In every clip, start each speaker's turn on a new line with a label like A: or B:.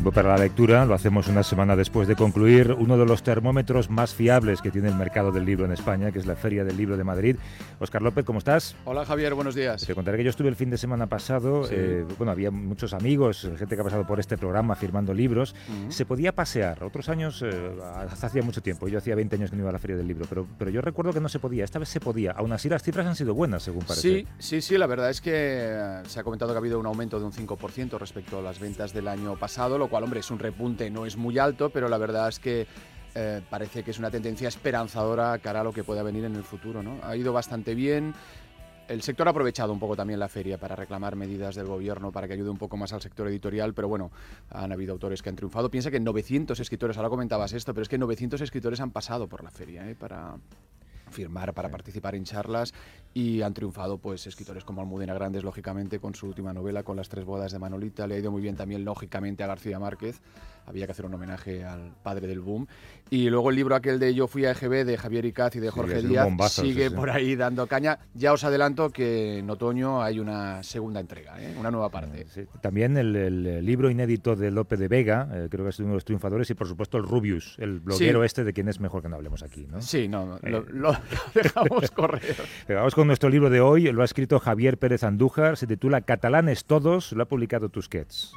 A: Para la lectura lo hacemos una semana después de concluir uno de los termómetros más fiables que tiene el mercado del libro en España, que es la Feria del Libro de Madrid. Oscar López, ¿cómo estás?
B: Hola Javier, buenos días.
A: Te contaré que yo estuve el fin de semana pasado, eh, bueno, había muchos amigos, gente que ha pasado por este programa firmando libros. Se podía pasear, otros años, eh, hacía mucho tiempo, yo hacía 20 años que no iba a la Feria del Libro, pero, pero yo recuerdo que no se podía, esta vez se podía. Aún así las cifras han sido buenas, según parece.
B: Sí, sí, sí, la verdad es que eh, se ha comentado que ha habido un aumento de un 5% respecto a las ventas del año pasado, lo cual, hombre, es un repunte no es muy alto, pero la verdad es que eh, parece que es una tendencia esperanzadora cara a lo que pueda venir en el futuro. ¿no? Ha ido bastante bien. El sector ha aprovechado un poco también la feria para reclamar medidas del gobierno para que ayude un poco más al sector editorial, pero bueno, han habido autores que han triunfado. Piensa que 900 escritores, ahora comentabas esto, pero es que 900 escritores han pasado por la feria ¿eh? para firmar, para participar en charlas y han triunfado pues escritores como Almudena Grandes, lógicamente, con su última novela, con las tres bodas de Manolita. Le ha ido muy bien también, lógicamente, a García Márquez había que hacer un homenaje al padre del boom. Y luego el libro aquel de Yo fui a EGB de Javier Icaz y de Jorge Díaz sigue por ahí dando caña. Ya os adelanto que en otoño hay una segunda entrega, ¿eh? una nueva parte.
A: También el, libro inédito de Lope de Vega, eh, creo que es uno de los triunfadores, y por supuesto el Rubius, el bloguero este de quien es mejor que no hablemos aquí. ¿no?
B: Sí, no, lo, eh. lo, dejamos correr.
A: Vamos con nuestro libro de hoy, lo ha escrito Javier Pérez Andújar, se titula Catalanes Todos, lo ha publicado Tusquets.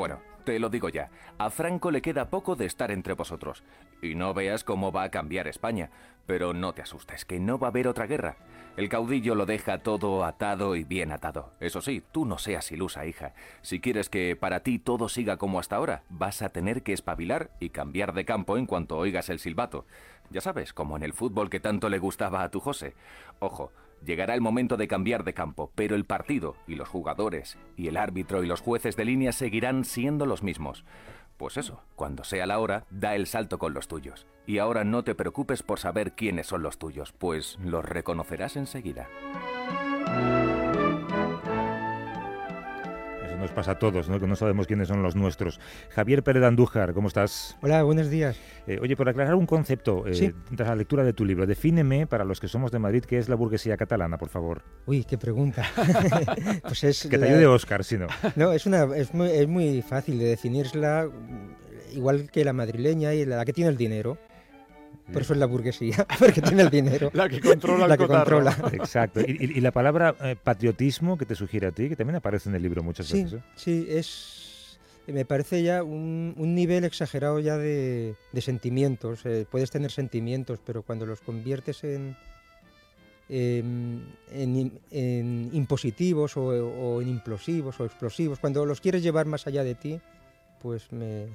C: Bueno, te lo digo ya, a Franco le queda poco de estar entre vosotros. Y no veas cómo va a cambiar España. Pero no te asustes, que no va a haber otra guerra. El caudillo lo deja todo atado y bien atado. Eso sí, tú no seas ilusa, hija. Si quieres que para ti todo siga como hasta ahora, vas a tener que espabilar y cambiar de campo en cuanto oigas el silbato. Ya sabes, como en el fútbol que tanto le gustaba a tu José. Ojo, Llegará el momento de cambiar de campo, pero el partido y los jugadores y el árbitro y los jueces de línea seguirán siendo los mismos. Pues eso, cuando sea la hora, da el salto con los tuyos. Y ahora no te preocupes por saber quiénes son los tuyos, pues los reconocerás enseguida.
A: Nos pasa a todos, ¿no? que no sabemos quiénes son los nuestros. Javier Pérez Andújar, ¿cómo estás?
D: Hola, buenos días.
A: Eh, oye, por aclarar un concepto, eh, tras la lectura de tu libro, defíneme para los que somos de Madrid qué es la burguesía catalana, por favor.
D: Uy, qué pregunta.
A: pues es que te ayude Oscar, si no.
D: No, es, una, es, muy, es muy fácil de definirla, igual que la madrileña y la que tiene el dinero. Por eso es la burguesía, porque tiene el dinero.
B: la que controla
D: la que controla.
A: Exacto. ¿Y, la palabra eh, patriotismo que te sugiere a ti, que también aparece en el libro muchas veces. ¿eh?
D: Sí, es. Me parece ya un, nivel exagerado ya de, sentimientos. Eh, puedes tener sentimientos, pero cuando los conviertes en, en, impositivos o, o en implosivos o explosivos, cuando los quieres llevar más allá de ti, pues me,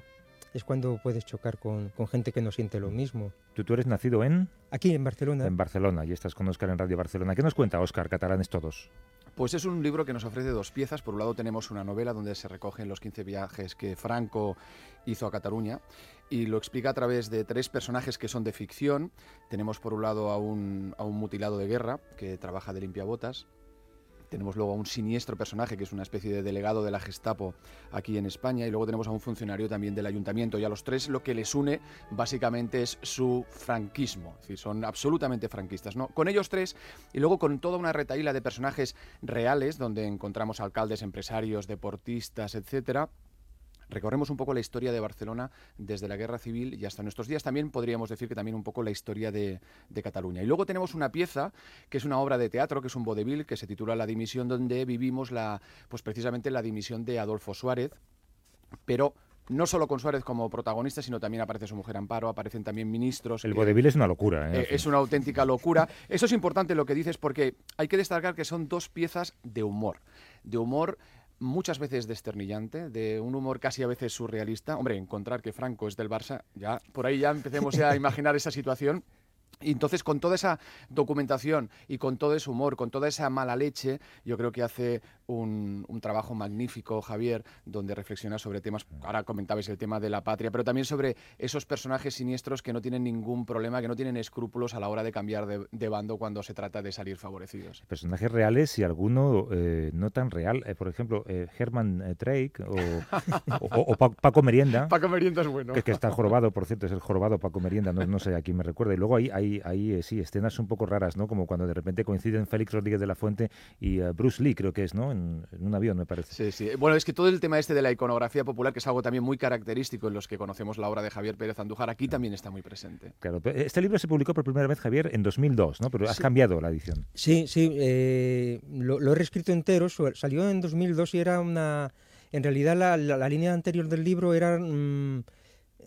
D: es cuando puedes chocar con, gente que no siente lo mismo.
A: ¿Tú, ¿Tú, eres nacido en?
D: Aquí, en Barcelona.
A: En Barcelona, y estás con Oscar en Radio Barcelona. ¿Qué nos cuenta Oscar, Catalanes Todos?
B: Pues es un libro que nos ofrece dos piezas. Por un lado tenemos una novela donde se recogen los 15 viajes que Franco hizo a Cataluña y lo explica a través de tres personajes que son de ficción. Tenemos por un lado a un, a un mutilado de guerra que trabaja de limpiabotas, tenemos luego a un siniestro personaje que es una especie de delegado de la Gestapo aquí en España y luego tenemos a un funcionario también del ayuntamiento y a los tres lo que les une básicamente es su franquismo, es decir, son absolutamente franquistas, ¿no? Con ellos tres y luego con toda una retaíla de personajes reales donde encontramos alcaldes, empresarios, deportistas, etcétera recorremos un poco la historia de Barcelona desde la Guerra Civil y hasta nuestros días. También podríamos decir que también un poco la historia de, Cataluña. Y luego tenemos una pieza que es una obra de teatro, que es un vodevil, que se titula La dimisión, donde vivimos la, pues precisamente la dimisión de Adolfo Suárez, pero no solo con Suárez como protagonista, sino también aparece su mujer Amparo, aparecen también ministros.
A: El vodevil es una locura. ¿eh?
B: Eh, es una auténtica locura. Eso es importante lo que dices porque hay que destacar que son dos piezas de humor. De humor muchas veces desternillante, de un humor casi a veces surrealista. Hombre, encontrar que Franco es del Barça, ya por ahí ya empecemos a imaginar esa situación. Y entonces, con toda esa documentación y con todo ese humor, con toda esa mala leche, yo creo que hace un, trabajo magnífico, Javier, donde reflexiona sobre temas, ahora comentabais el tema de la patria, pero también sobre esos personajes siniestros que no tienen ningún problema, que no tienen escrúpulos a la hora de cambiar de, bando cuando se trata de salir favorecidos.
A: Personajes reales y alguno eh, no tan real. Eh, por ejemplo, eh, Herman Drake o, Paco Merienda.
B: Paco Merienda es bueno.
A: Que, está jorobado, por cierto, es el jorobado Paco Merienda, no, sé a quién me recuerda. Y luego hay, hay, hay sí, escenas un poco raras, ¿no? Como cuando de repente coinciden Félix Rodríguez de la Fuente y Bruce Lee, creo que es, ¿no? En, un avión, me parece.
B: Sí, sí. Bueno, es que todo el tema este de la iconografía popular, que es algo también muy característico en los que conocemos la obra de Javier Pérez Andújar, aquí también está muy presente.
A: Claro, este libro se publicó por primera vez, Javier, en 2002, ¿no? Pero has cambiado la edición.
D: Sí, sí. Eh, lo, he reescrito entero. Salió en 2002 y era una... En realidad la, línea anterior del libro era mm,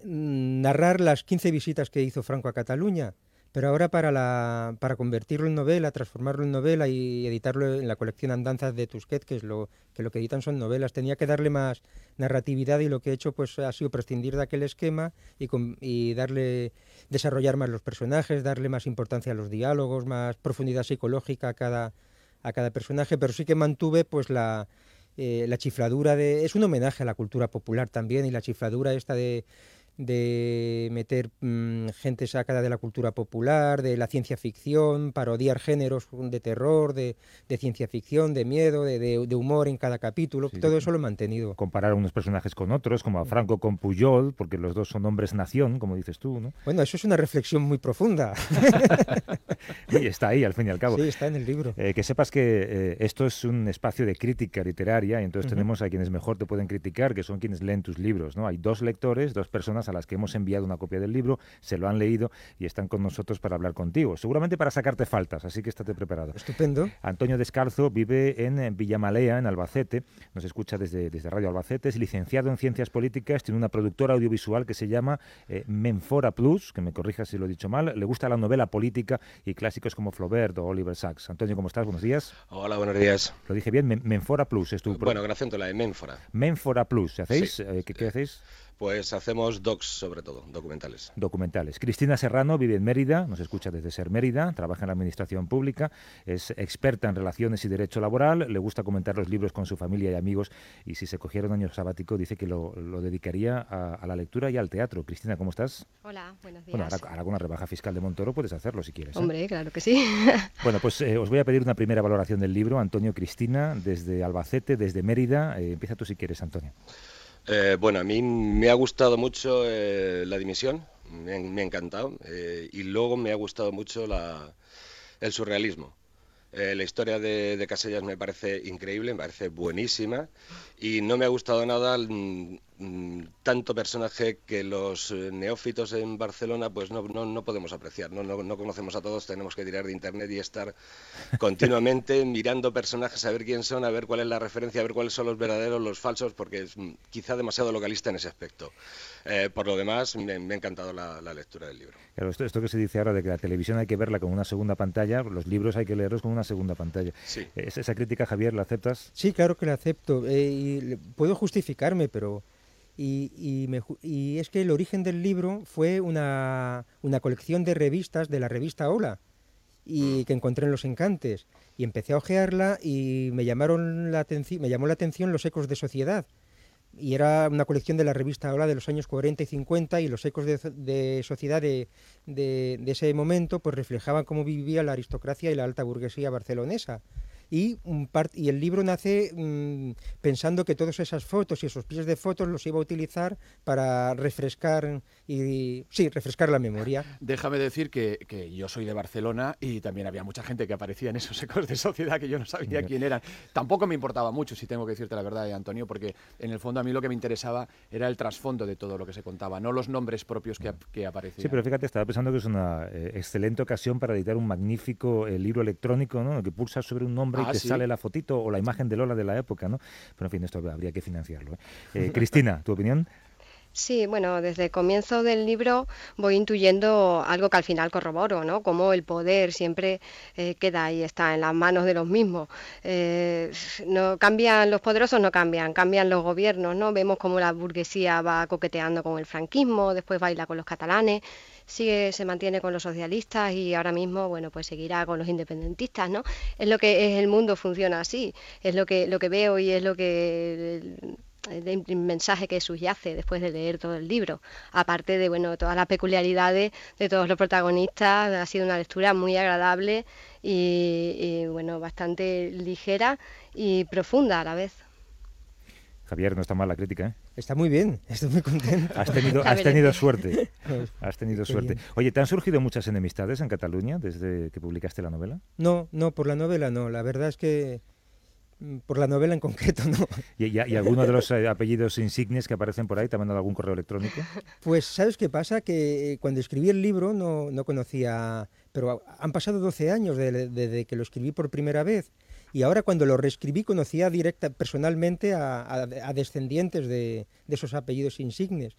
D: narrar las 15 visitas que hizo Franco a Cataluña. Pero ahora para, la, para convertirlo en novela, transformarlo en novela y editarlo en la colección Andanzas de Tusquet, que es lo que lo que editan son novelas, tenía que darle más narratividad y lo que he hecho pues ha sido prescindir de aquel esquema y, y darle desarrollar más los personajes, darle más importancia a los diálogos, más profundidad psicológica a cada a cada personaje, pero sí que mantuve pues la eh, la chifladura de es un homenaje a la cultura popular también y la chifladura esta de de meter mm, gente sacada de la cultura popular, de la ciencia ficción, parodiar géneros de terror, de, ciencia ficción, de miedo, de, humor en cada capítulo. todo eso lo he mantenido.
A: Comparar unos personajes con otros, como a Franco con Puyol, porque los dos son hombres nación, como dices tú. ¿no?
D: Bueno, eso es una reflexión muy profunda.
A: y está ahí, al fin y al cabo.
D: Sí, está en el libro.
A: Eh, que sepas que eh, esto es un espacio de crítica literaria, y entonces tenemos a quienes mejor te pueden criticar, que son quienes leen tus libros. ¿no? Hay dos lectores, dos personas a las que hemos enviado una copia del libro, se lo han leído y están con nosotros para hablar contigo. Seguramente para sacarte faltas, así que estate preparado.
D: Estupendo.
A: Antonio Descalzo vive en Villamalea, en Albacete, nos escucha desde, desde Radio Albacete, es licenciado en Ciencias Políticas, tiene una productora audiovisual que se llama eh, Menfora Plus, que me corrija si lo he dicho mal, le gusta la novela política y clásicos como Flaubert o Oliver Sacks. Antonio, ¿cómo estás? Buenos días.
E: Hola, buenos días.
A: Lo dije bien, Menfora Plus es tu...
E: Bueno, con acento la de Menfora.
A: Menfora Plus, ¿hacéis? Eh, ¿qué, ¿Qué hacéis?
E: Pues hacemos docs sobre todo, documentales.
A: Documentales. Cristina Serrano vive en Mérida, nos escucha desde Ser Mérida, trabaja en la administración pública, es experta en relaciones y derecho laboral, le gusta comentar los libros con su familia y amigos y si se cogiera un año sabático dice que lo, dedicaría a, la lectura y al teatro. Cristina, ¿cómo estás?
F: Hola, buenos días. Bueno,
A: ahora, con la rebaja fiscal de Montoro puedes hacerlo si quieres.
F: ¿eh? Hombre, claro que sí.
A: bueno, pues eh, os voy a pedir una primera valoración del libro. Antonio Cristina, desde Albacete, desde Mérida. Eh, empieza tú si quieres, Antonio.
E: Eh, bueno, a mí me ha gustado mucho eh, la dimisión, me, ha encantado, eh, y luego me ha gustado mucho el surrealismo. la historia de, de, Casellas me parece increíble, me parece buenísima, y no me ha gustado nada Mm, tanto personaje que los eh, neófitos en Barcelona pues no, no, podemos apreciar, no, no, conocemos a todos, tenemos que tirar de internet y estar continuamente mirando personajes, a ver quién son, a ver cuál es la referencia, a ver cuáles son los verdaderos, los falsos, porque es mm, quizá demasiado localista en ese aspecto. Eh, por lo demás, me, ha encantado la, lectura del libro.
A: Claro, esto, esto, que se dice ahora de que la televisión hay que verla con una segunda pantalla, los libros hay que leerlos con una segunda pantalla.
E: Sí.
A: ¿Esa crítica, Javier, la aceptas?
D: Sí, claro que la acepto. Eh, y puedo justificarme, pero y, es que el origen del libro fue una, colección de revistas de la revista Hola y que encontré en Los Encantes. Y empecé a ojearla y me, llamaron la me llamó la atención los ecos de sociedad. Y era una colección de la revista Hola de los años 40 y 50 y los ecos de, sociedad de, de, ese momento pues reflejaban cómo vivía la aristocracia y la alta burguesía barcelonesa y, un y el libro nace mm, pensando que todas esas fotos y esos pies de fotos los iba a utilizar para refrescar y sí, refrescar la memoria.
B: Déjame decir que, yo soy de Barcelona y también había mucha gente que aparecía en esos ecos de sociedad que yo no sabía quién eran. Tampoco me importaba mucho, si tengo que decirte la verdad, Antonio, porque en el fondo a mí lo que me interesaba era el trasfondo de todo lo que se contaba, no los nombres propios que, que aparecían.
A: Sí, pero fíjate, estaba pensando que es una eh, excelente ocasión para editar un magnífico eh, libro electrónico, ¿no? que pulsa sobre un nombre y ah, te sale la fotito o la imagen de Lola de la época, ¿no? Pero en fin, esto habría que financiarlo. ¿eh? Cristina, ¿tu opinión?
F: Sí, bueno, desde el comienzo del libro voy intuyendo algo que al final corroboro, ¿no? Como el poder siempre eh, queda ahí, está en las manos de los mismos. Eh, no cambian los poderosos, no cambian, cambian los gobiernos, ¿no? Vemos cómo la burguesía va coqueteando con el franquismo, después baila con los catalanes, sigue, se mantiene con los socialistas y ahora mismo, bueno, pues seguirá con los independentistas, ¿no? Es lo que es el mundo funciona así, es lo que lo que veo y es lo que el mensaje que subyace después de leer todo el libro. Aparte de bueno todas las peculiaridades de todos los protagonistas, ha sido una lectura muy agradable y, bueno bastante ligera y profunda a la vez.
A: Javier, no está mal la crítica, ¿eh?
D: Está muy bien, estoy muy contento.
A: Has tenido, has tenido suerte. Has tenido suerte. Oye, ¿te han surgido muchas enemistades en Cataluña desde que publicaste la novela?
D: No, no, por la novela no. La verdad es que por la novela en concreto, ¿no?
A: ¿Y, y, alguno de los eh, apellidos insignes que aparecen por ahí te han mandado algún correo electrónico?
D: Pues, ¿sabes qué pasa? Que eh, cuando escribí el libro no, no conocía... Pero han pasado 12 años desde que lo escribí por primera vez. Y ahora cuando lo reescribí conocía directa, personalmente a, descendientes de, de esos apellidos insignes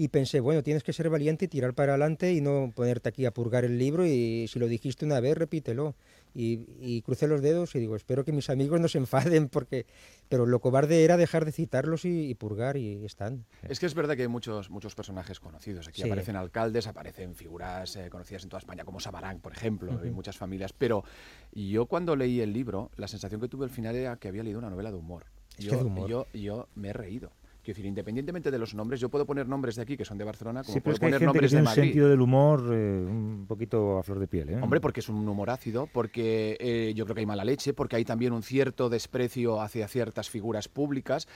D: y pensé, bueno, tienes que ser valiente y tirar para adelante y no ponerte aquí a purgar el libro y si lo dijiste una vez, repítelo. Y, crucé los dedos y digo, espero que mis amigos no se enfaden, porque pero lo cobarde era dejar de citarlos y, purgar y están.
B: Es que es verdad que hay muchos, muchos personajes conocidos. Aquí aparecen alcaldes, aparecen figuras eh, conocidas en toda España, como Sabarán, por ejemplo, y muchas familias. Pero yo cuando leí el libro, la sensación que tuve al final era que había leído una novela de humor. yo, yo me he reído. Quiero decir, independientemente de los nombres, yo puedo poner nombres de aquí que son de Barcelona, como puedo poner nombres de Madrid.
A: un sentido del humor eh, un poquito a flor de piel. ¿eh?
B: Hombre, porque es un humor ácido, porque eh, yo creo que hay mala leche, porque hay también un cierto desprecio hacia ciertas figuras públicas,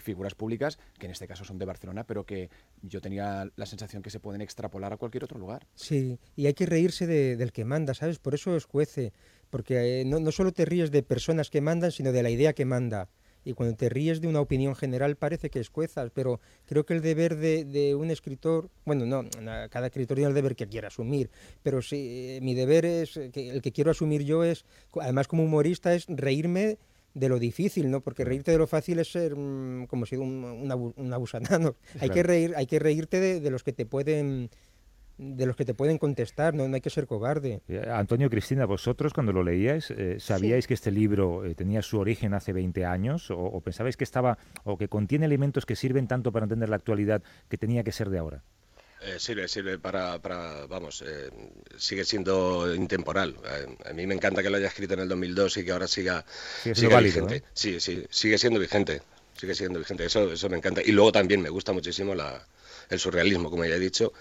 B: figuras públicas que en este caso son de Barcelona, pero que yo tenía la sensación que se pueden extrapolar a cualquier otro lugar.
D: Sí, y hay que reírse del que manda, ¿sabes? Por eso es juece, porque no, no solo te ríes de personas que mandan, sino de la idea que manda y cuando te ríes de una opinión general parece que escuezas, pero creo que el deber de, un escritor, bueno, no, cada escritor tiene el deber que quiera asumir, pero sí, mi deber es, que el que quiero asumir yo es, además como humorista, es reírme de lo difícil, ¿no? Porque reírte de lo fácil es ser mm, como si un, un, abusanado. Hay, que reír, hay que reírte de los que te pueden de los que te pueden contestar, no, hay que ser cobarde.
A: Eh, Antonio, Cristina, vosotros cuando lo leíais, eh, ¿sabíais que este libro eh, tenía su origen hace 20 años o, pensabais que estaba o que contiene elementos que sirven tanto para entender la actualidad que tenía que ser de ahora?
E: sirve, sirve para, vamos, sigue siendo intemporal. a mí me encanta que lo haya escrito en el 2002 y que ahora siga, sigue vigente. Sí, sí, sigue siendo vigente, sigue siendo vigente. Eso, eso me encanta. Y luego también me gusta muchísimo la, el surrealismo, como ya he dicho,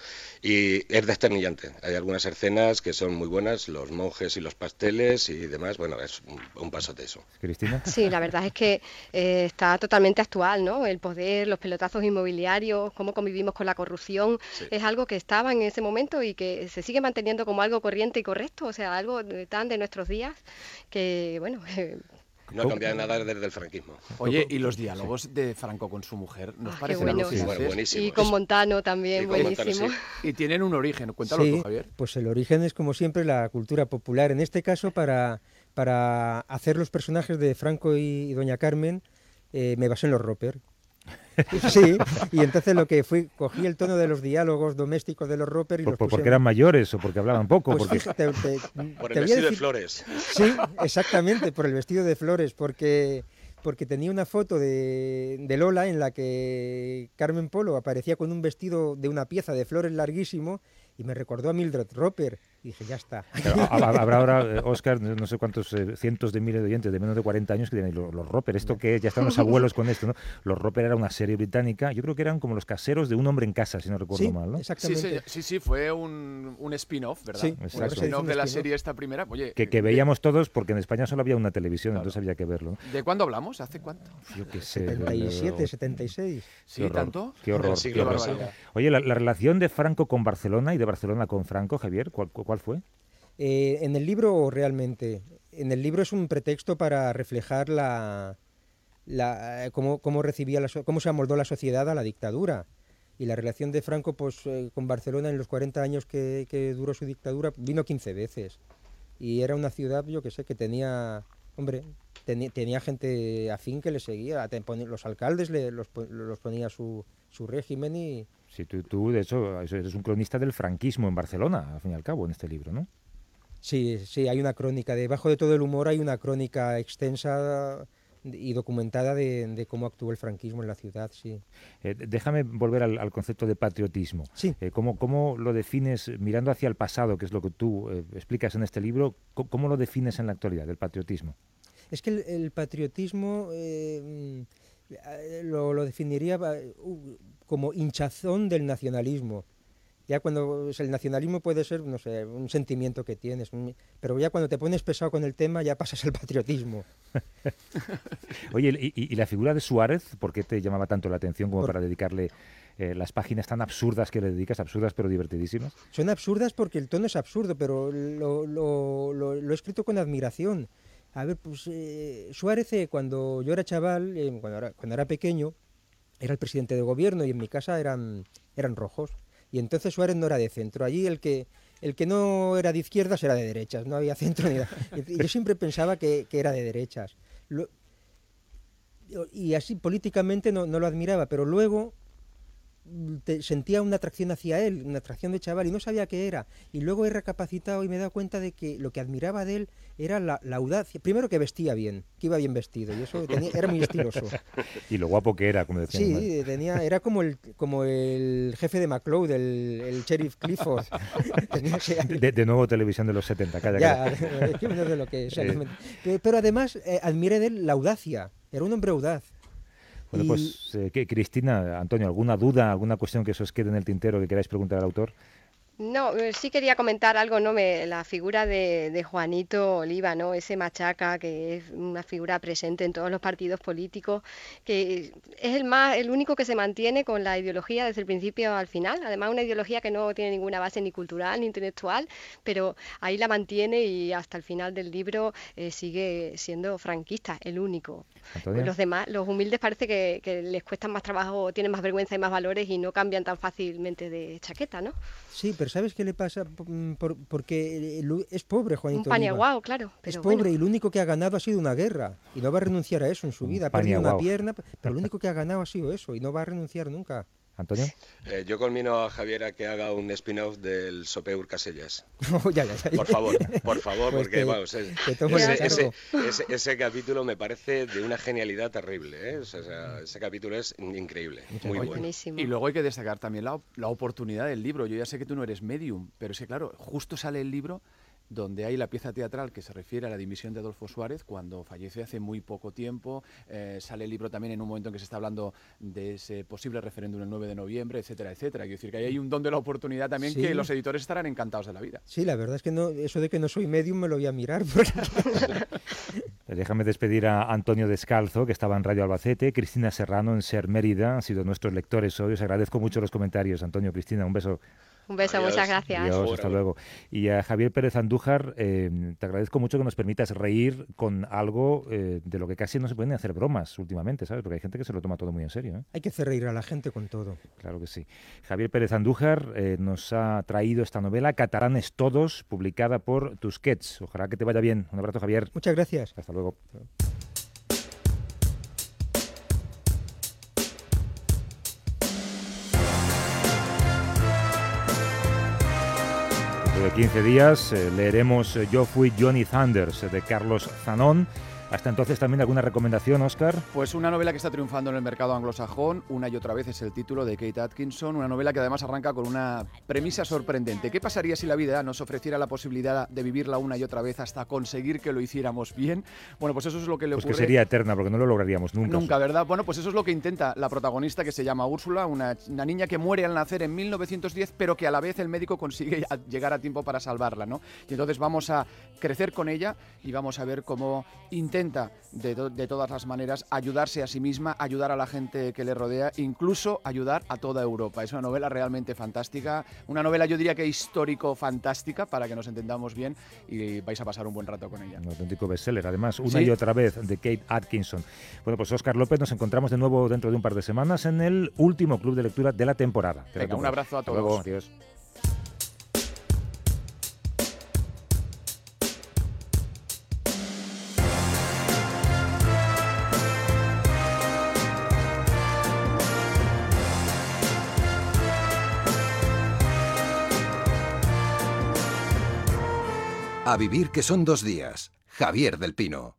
E: y es desternillante. Hay algunas escenas que son muy buenas, los monjes y los pasteles y demás, bueno, es un, paso de eso.
A: Cristina.
F: Sí, la verdad es que eh, está totalmente actual, ¿no? El poder, los pelotazos inmobiliarios, cómo convivimos con la corrupción, es algo que estaba en ese momento y que se sigue manteniendo como algo corriente y correcto, o sea, algo tan de nuestros días que, bueno,
E: No ha cambiado nada desde el franquismo.
B: Oye, y los diálogos de Franco con su mujer, ¿nos ah, parecen
F: bueno. Y con Montano también, buenísimo.
B: Y tienen un origen, cuéntalo tú, Javier.
D: Pues el origen es, como siempre, la cultura popular. En este caso, para, para hacer los personajes de Franco y, Doña Carmen, eh, me basé en los Roper. Sí, y entonces lo que fui, cogí el tono de los diálogos domésticos de los Roper y
A: los Porque eran mayores o porque hablaban poco.
E: Pues
A: porque...
E: por el vestido de flores.
D: Sí, exactamente, por el vestido de flores, porque porque tenía una foto de, de, Lola en la que Carmen Polo aparecía con un vestido de una pieza de flores larguísimo y me recordó a Mildred Roper. Y dije, ya está.
A: habrá ahora, Oscar, eh, no sé cuántos eh, cientos de miles de oyentes de menos de 40 años que tienen los, los Roper. Esto que ya están los abuelos con esto, ¿no? Los Roper era una serie británica, yo creo que eran como los caseros de un hombre en casa, si no recuerdo mal, ¿no?
D: Exactamente.
B: Sí, sí, fue un, un spin-off, ¿verdad? Sí, un spin-off de la serie esta primera. Oye,
A: que, que veíamos todos, porque en España solo había una televisión, entonces había que verlo.
B: ¿De cuándo hablamos? ¿Hace cuánto?
D: Yo qué sé. 77, 76.
B: Sí, ¿tanto?
A: Qué horror. Qué horror. Oye, la, la relación de Franco con Barcelona y de Barcelona con Franco Javier? ¿Cuál, fue?
D: Eh, en el libro realmente, en el libro es un pretexto para reflejar la, la cómo, cómo, recibía cómo se amoldó la sociedad a la dictadura. Y la relación de Franco pues, eh, con Barcelona en los 40 años que, duró su dictadura vino 15 veces. Y era una ciudad, yo que sé, que tenía, hombre, tenía, tenía gente afín que le seguía. Los alcaldes le, los, los ponía su, su régimen y...
A: Sí, tú, tú, de hecho, eres un cronista del franquismo en Barcelona, al fin y al cabo, en este libro, ¿no?
D: Sí, sí, hay una crónica. Debajo de todo el humor hay una crónica extensa y documentada de, cómo actuó el franquismo en la ciudad, sí.
A: Eh, déjame volver al, concepto de patriotismo.
D: Sí.
A: Eh, ¿cómo, lo defines, mirando hacia el pasado, que es lo que tú eh, explicas en este libro, ¿cómo, lo defines en la actualidad, el patriotismo?
D: Es que el, patriotismo lo, lo, definiría como hinchazón del nacionalismo. Ya cuando el nacionalismo puede ser, no sé, un sentimiento que tienes, pero ya cuando te pones pesado con el tema ya pasas al patriotismo.
A: Oye, ¿y, la figura de Suárez, por qué te llamaba tanto la atención como para dedicarle eh, las páginas tan absurdas que le dedicas, absurdas pero divertidísimas?
D: Son absurdas porque el tono es absurdo, pero lo, lo, lo, he escrito con admiración. A ver, pues eh, Suárez, eh, cuando yo era chaval, cuando, era, cuando era pequeño, era el presidente de gobierno y en mi casa eran, eran rojos. Y entonces Suárez no era de centro. Allí el que, el que no era de izquierdas era de derechas, no había centro ni nada. Yo siempre pensaba que, era de derechas. y así políticamente no, no, lo admiraba, pero luego sentía una atracción hacia él, una atracción de chaval, y no sabía qué era. Y luego he recapacitado y me he dado cuenta de que lo que admiraba de él era la, audacia. Primero que vestía bien, que iba bien vestido, y eso era muy estiloso.
A: y lo guapo que era, como decía.
D: Sí, tenía, era como el, como el jefe de McLeod, el, el sheriff Clifford.
A: de, nuevo televisión de los 70, calla,
D: ya, es que no sé lo que es. Eh. Pero además eh, admiré de él la audacia, era un hombre audaz.
A: Bueno, pues eh, Cristina, Antonio, ¿alguna duda, alguna cuestión que os quede en el tintero que queráis preguntar al autor?
F: No, eh, sí quería comentar algo, ¿no? Me, la figura de, Juanito Oliva, ¿no? Ese machaca que es una figura presente en todos los partidos políticos, que es el más, el único que se mantiene con la ideología desde el principio al final. Además, una ideología que no tiene ninguna base ni cultural ni intelectual, pero ahí la mantiene y hasta el final del libro eh, sigue siendo franquista, el único. los demás, los humildes parece que, que les cuesta más trabajo, tienen más vergüenza y más valores y no cambian tan fácilmente de chaqueta, ¿no?
D: Sí, pero ¿sabes qué le pasa? Mm, porque es pobre Juanito.
F: Un claro.
D: es pobre y lo único que ha ganado ha sido una guerra y no va a renunciar a eso en su vida. Ha perdido una pierna, pero lo único que ha ganado ha sido eso y no va a renunciar nunca.
A: Antonio.
E: Eh, yo conmino a Javier a que haga un spin-off del Sopeur Casellas.
D: ya, ya,
E: Por favor, por favor, pues porque vamos, ese, capítulo me parece de una genialidad terrible. ¿eh? ese capítulo es increíble, muy bueno.
B: Y luego hay que destacar también la, la oportunidad del libro. Yo ya sé que tú no eres medium, pero es que claro, justo sale el libro donde hay la pieza teatral que se refiere a la dimisión de Adolfo Suárez cuando falleció hace muy poco tiempo. Eh, sale el libro también en un momento en que se está hablando de ese posible referéndum el 9 de noviembre, etcétera, etcétera. Quiero decir que ahí hay un don de la oportunidad también que los editores estarán encantados de la vida.
D: Sí, la verdad es que no, eso de que no soy medium me lo voy a mirar.
A: Déjame despedir a Antonio Descalzo, que estaba en Radio Albacete, Cristina Serrano en Ser Mérida, han sido nuestros lectores hoy. Os agradezco mucho los comentarios. Antonio, Cristina, un beso.
F: Un beso, muchas gracias.
A: Adiós, hasta luego. Y a Javier Pérez Andújar, eh, te agradezco mucho que nos permitas reír con algo eh, de lo que casi no se pueden hacer bromas últimamente, ¿sabes? Porque hay gente que se lo toma todo muy en serio. ¿eh?
D: Hay que hacer reír a la gente con todo.
A: Claro que sí. Javier Pérez Andújar nos ha traído esta novela, Cataranes Todos, publicada por Tusquets. Ojalá que te vaya bien. Un abrazo, Javier.
D: Muchas gracias.
A: Hasta luego. 15 días eh, leeremos eh, Yo fui Johnny Thunders de Carlos Zanón hasta entonces también alguna recomendación, Oscar.
B: Pues una novela que está triunfando en el mercado anglosajón, una y otra vez es el título de Kate Atkinson, una novela que además arranca con una premisa sorprendente. ¿Qué pasaría si la vida nos ofreciera la posibilidad de vivirla una y otra vez hasta conseguir que lo hiciéramos bien? Bueno, pues eso es lo que le ocurre.
A: Pues que sería eterna, porque no lo lograríamos nunca.
B: Nunca, ¿verdad? Bueno, pues eso es lo que intenta la protagonista que se llama Úrsula, una, una niña que muere al nacer en 1910, pero que a la vez el médico consigue llegar a tiempo para salvarla, ¿no? Y entonces vamos a crecer con ella y vamos a ver cómo intenta intenta de, de, todas las maneras ayudarse a sí misma, ayudar a la gente que le rodea, incluso ayudar a toda Europa. Es una novela realmente fantástica, una novela yo diría que histórico-fantástica para que nos entendamos bien y vais a pasar un buen rato con ella.
A: Un auténtico bestseller, además, una y otra vez de Kate Atkinson. Bueno, pues Oscar López, nos encontramos de nuevo dentro de un par de semanas en el último club de lectura de la temporada.
B: Venga, un abrazo a todos.
A: luego, adiós.
G: A vivir que son dos días. Javier del Pino.